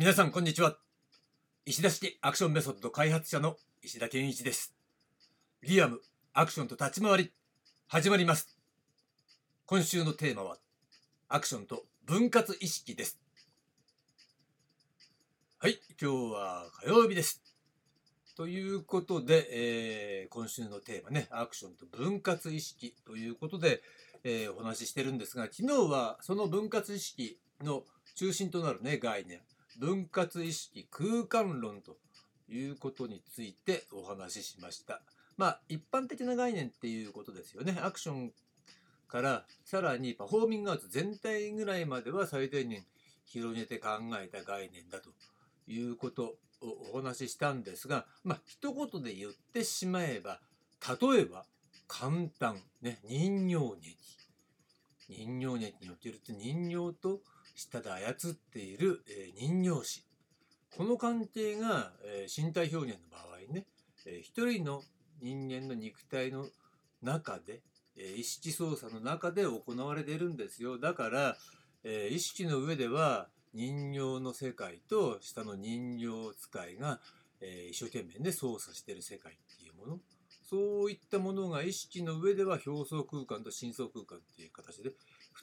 皆さんこんにちは。石田式アクションメソッド開発者の石田健一です。リアムアクションと立ち回り始まります。今週のテーマはアクションと分割意識です。はい今日は火曜日です。ということで、えー今週のテーマねアクションと分割意識ということで、えーお話ししてるんですが昨日はその分割意識の中心となるね概念。分割意識空間論ということについてお話ししました。まあ一般的な概念っていうことですよね。アクションからさらにパフォーミングアーツ全体ぐらいまでは最低限広げて考えた概念だということをお話ししたんですが、まあ一言で言ってしまえば例えば簡単ね人形劇人形劇におけると人形と下で操っている、え人形師。この関係が、え身体表現の場合ね、えー一人の人間の肉体の中で、え意識操作の中で行われているんですよ。だから、え意識の上では人形の世界と下の人形使いが、え一生懸命ね操作してる世界っていうもの。そういったものが意識の上では表層空間と深層空間っていう形で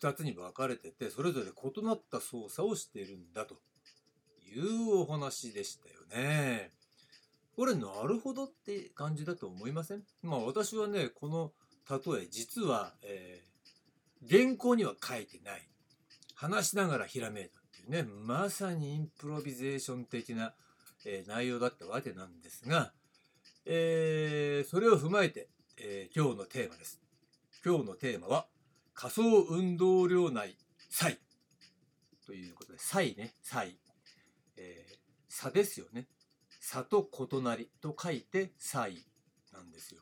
2つに分かれててそれぞれ異なった操作をしているんだというお話でしたよね。これなるほどって感じだと思いません？まあ私はねこの例え実は、えー原稿には書いてない話しながらひらめいたっていうねまさにインプロビゼーション的な、えー内容だったわけなんですが、えーそれを踏まえて、えー今日のテーマです。今日のテーマは仮想運動量内差ということで差ね。差、えー差ですよね。差と異なりと書いて差なんですよ。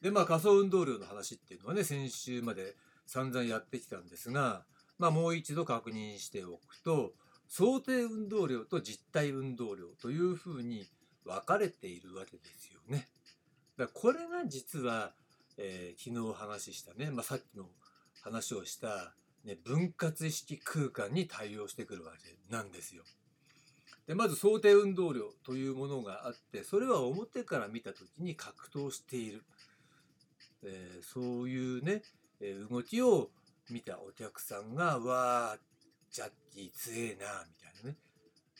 でまあ仮想運動量の話っていうのはね先週まで散々やってきたんですがまあもう一度確認しておくと想定運動量と実体運動量というふうに分かれているわけですよね。だこれが実はえー昨日話したね、まあ、さっきの話をした、ね、分割式空間に対応してくるわけなんですよ。でまず想定運動量というものがあってそれは表から見た時に格闘している、えーそういうね、え動きを見たお客さんが「わあジャッキー強えな」みたいなね。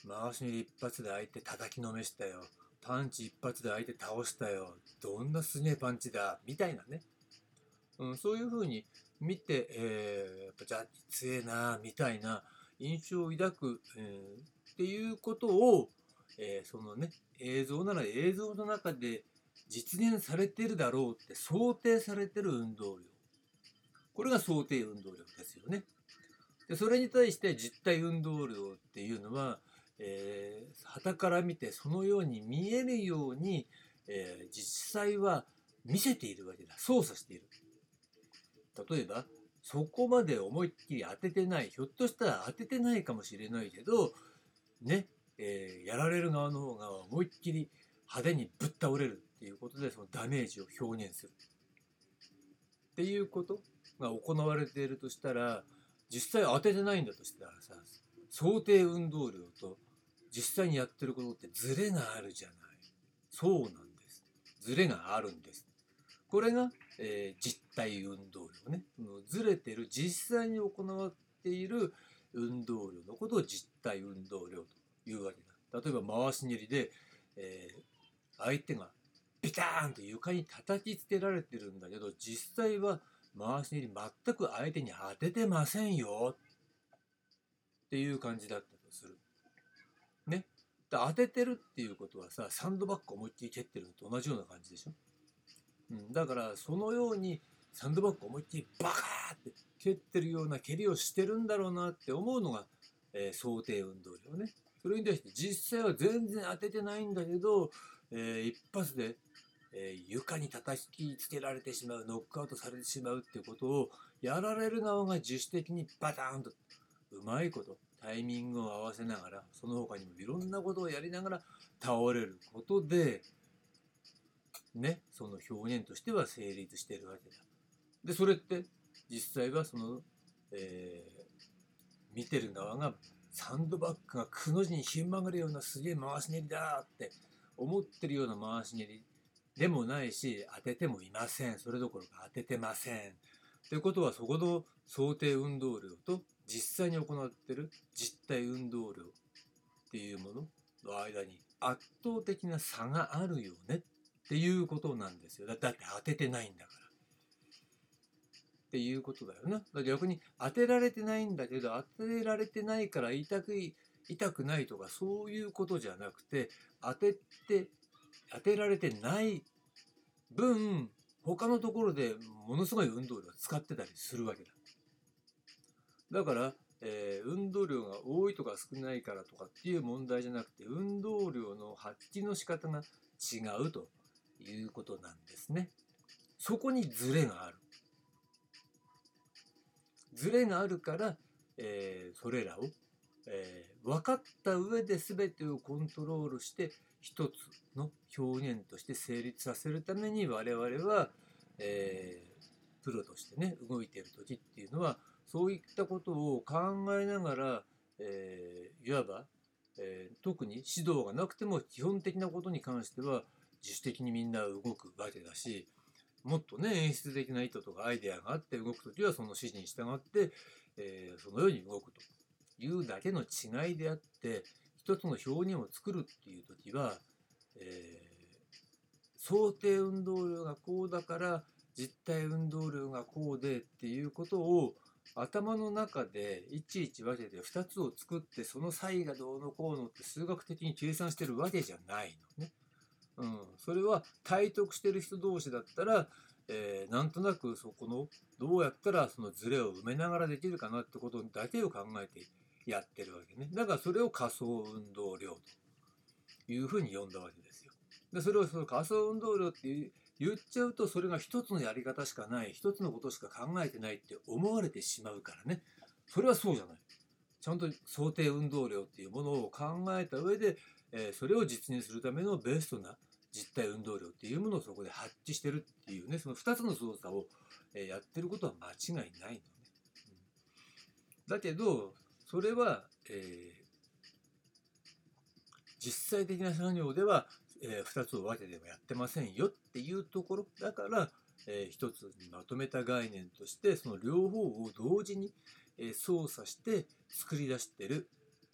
回しに一発で相手叩きのめしたよ。パンチ一発で相手倒したよ。どんなすげえパンチだ。みたいなね、うん、そういう風に見て、えーやっぱジャッジ強えなみたいな印象を抱く、えーっていうことを、えーそのね映像なら映像の中で実現されてるだろうって想定されてる運動量。これが想定運動量ですよね。でそれに対して実体運動量っていうのはえー、旗から見てそのように見えるように、えー実際は見せているわけだ。操作している。例えばそこまで思いっきり当ててない。ひょっとしたら当ててないかもしれないけどね、えーやられる側の方が思いっきり派手にぶっ倒れるっていうことでそのダメージを表現する。っていうことが行われているとしたら実際当ててないんだとしたらさ想定運動量と実際にやってることってズレがあるじゃない。そうなんです。ズレがあるんです。これが、えー実体運動量ね。もうずれてる実際に行っている運動量のことを実体運動量というわけだ。例えば回し蹴りで、えー相手がビターンと床に叩きつけられてるんだけど実際は回し蹴り全く相手に当ててませんよ。っていう感じだったとする。で当ててるっていうことはさサンドバッグ思いっきり蹴ってるのと同じような感じでしょ？うん、だからそのようにサンドバッグ思いっきりバカーって蹴ってるような蹴りをしてるんだろうなって思うのが、えー想定運動量ね。それに対して実際は全然当ててないんだけど、えー一発で、えー床に叩きつけられてしまうノックアウトされてしまうっていうことをやられる側が自主的にバターンとうまいことタイミングを合わせながらその他にもいろんなことをやりながら倒れることでねその表現としては成立してるわけだ。でそれって実際はその、えー見てる側がサンドバッグがくの字にひん曲がるようなすげえ回し蹴りだって思ってるような回し蹴りでもないし当ててもいませんそれどころか当ててませんということはそこの想定運動量と実際に行ってる実体運動量っていうものの間に圧倒的な差があるよねっていうことなんですよだって当ててないんだから。っていうことだよな。だ逆に当てられてないんだけど当てられてないから痛く痛くないとかそういうことじゃなくて当てて当てられてない分他のところでものすごい運動量を使ってたりするわけだ。だから、えー、運動量が多いとか少ないからとかっていう問題じゃなくて運動量の発揮の仕方が違うということなんですね。そこにズレがある。ズレがあるから、えー、それらを、えー、分かった上で全てをコントロールして一つの表現として成立させるために我々は、えー、プロとしてね動いている時っていうのはそういったことを考えながら、えー、いわば、えー、特に指導がなくても基本的なことに関しては自主的にみんな動くわけだしもっとね演出的な意図とかアイデアがあって動く時はその指示に従って、えー、そのように動くというだけの違いであって一つの表現を作るっていう時は、えー、想定運動量がこうだから実体運動量がこうでっていうことを頭の中でいちいち分けて2つを作ってその差異がどうのこうのって数学的に計算してるわけじゃないのね。うん、それは体得してる人同士だったら、えー、なんとなくそこのどうやったらそのズレを埋めながらできるかなってことだけを考えてやってるわけね。だからそれを仮想運動量というふうに呼んだわけですよ。でそれをその仮想運動量っていう言っちゃうとそれが一つのやり方しかない一つのことしか考えてないって思われてしまうからね。それはそうじゃない。ちゃんと想定運動量っていうものを考えた上で、え、それを実現するためのベストな実体運動量っていうものをそこで発揮してるっていうねその2つの操作を、え、やってることは間違いないのね、うん、だけどそれは、えー、実際的な作業では、えー、2つを分けてはやってませんよっていうところだから、えー、1つにまとめた概念としてその両方を同時に、え操作して作り出してる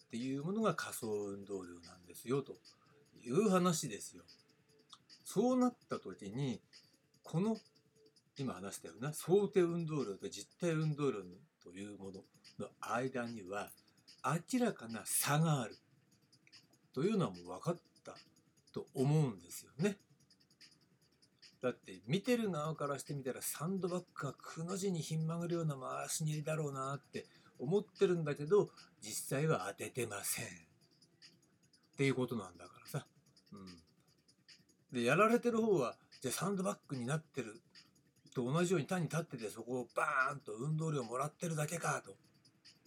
っていうものが仮想運動量なんですよという話ですよ。そうなった時にこの今話したような想定運動量と実体運動量というものの間には明らかな差があるというのはもう分かったと思うんですよね。だって見てる側からしてみたらサンドバッグがくの字にひん曲がるような回し蹴りだろうなって思ってるんだけど実際は当ててませんっていうことなんだからさ。うん、でやられてる方はじゃあサンドバッグになってると同じように単に立っててそこをバーンと運動量もらってるだけかと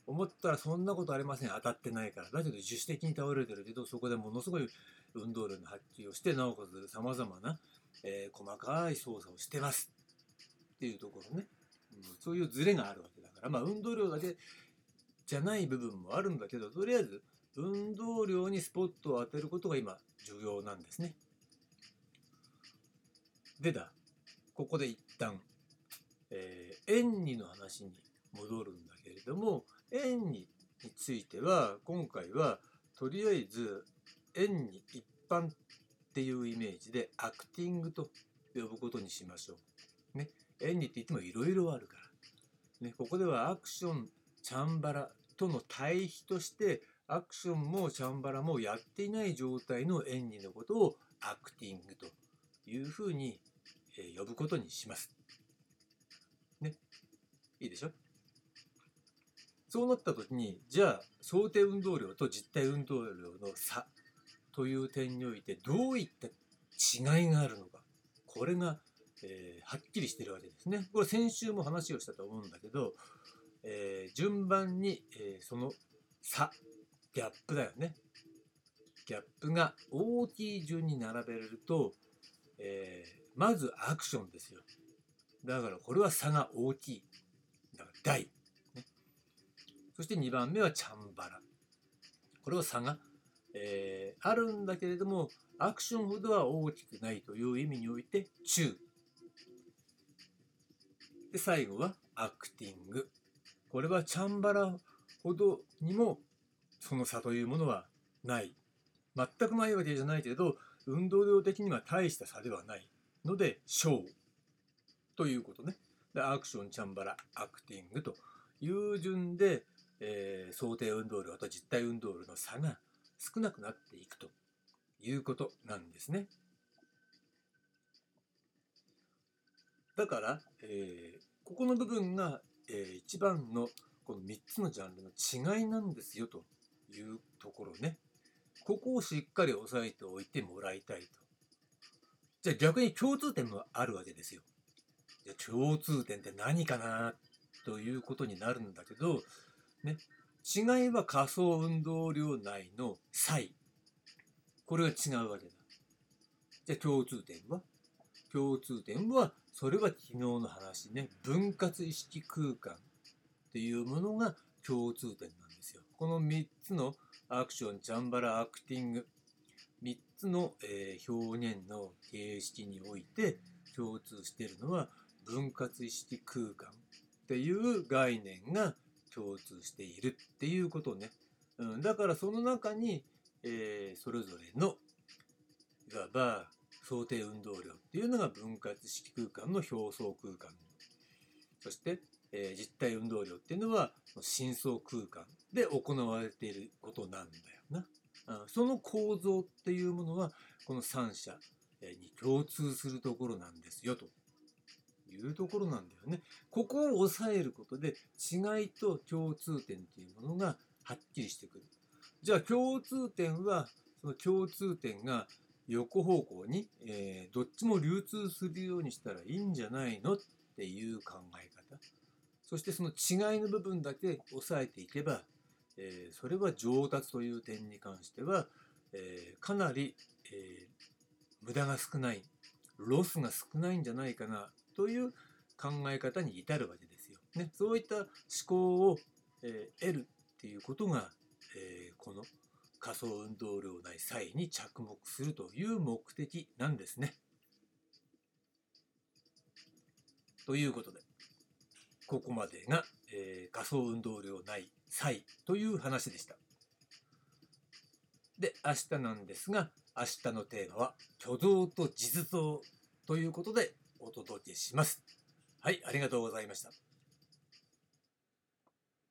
思ったらそんなことありません。当たってないから。だけど自主的に倒れてるけどそこでものすごい運動量の発揮をしてなおかつさまざまな、えー、細かい操作をしてますっていうところね、うん、そういうズレがあるわけだから。まあ運動量だけじゃない部分もあるんだけどとりあえず運動量にスポットを当てることが今重要なんですね。でだ。ここで一旦、えー、円にの話に戻るんだけれども円については今回はとりあえず円に一般っていうイメージでアクティングと呼ぶことにしましょう。ね、円にって言ってもいろいろあるから。ね、ここではアクションチャンバラとの対比としてアクションもチャンバラもやっていない状態の円にのことをアクティングというふうに呼ぶことにします。ね。いいでしょ？そうなった時にじゃあ想定運動量と実体運動量の差という点においてどういった違いがあるのかこれが、えー、はっきりしてるわけですね。これ先週も話をしたと思うんだけど、えー、順番に、えー、その差ギャップだよね。ギャップが大きい順に並べると、えまずアクションですよ。だからこれは差が大きい。だから大。そして2番目はチャンバラ。これは差が、えー、あるんだけれどもアクションほどは大きくないという意味において中。で最後はアクティング。これはチャンバラほどにもその差というものはない。全くないわけじゃないけど運動量的には大した差ではない。ので小ということね。でアクションチャンバラアクティングという順で、えー、想定運動量と実体運動量の差が少なくなっていくということなんですね。だから、えー、ここの部分が、えー、一番のこの3つのジャンルの違いなんですよというところね。ここをしっかり押さえておいてもらいたいと。じゃあ逆に共通点もあるわけですよ。じゃあ共通点って何かなということになるんだけど、ね、違いは仮想運動量内の差異。これが違うわけだ。じゃあ共通点は？共通点は、それは昨日の話ね、分割意識空間っていうものが共通点なんですよ。この3つのアクション、チャンバラ、アクティング、3つの、え、表現の形式において共通しているのは分割意識空間っていう概念が共通しているっていうことね。うん、だからその中に、えー、それぞれのいわば想定運動量っていうのが分割式空間の表層空間そして、えー、実体運動量っていうのは深層空間で行われていることなんだよな。その構造っていうものはこの3者に共通するところなんですよというところなんだよね。ここを押さえることで違いと共通点っていうものがはっきりしてくる。じゃあ共通点はその共通点が横方向に、えー、どっちも流通するようにしたらいいんじゃないの？っていう考え方。そしてその違いの部分だけ押さえていけば、えー、それは上達という点に関しては、えー、かなり、え無駄が少ない、ロスが少ないんじゃないかなという考え方に至るわけですよ。ね、そういった思考を、え得るっていうことが、えこの仮想運動量内際に着目するという目的なんですね。ということで、ここまでが、えー、仮想運動量内際という話でした。で、明日なんですが、明日のテーマは挙動と実像ということでお届けします。はい、ありがとうございました。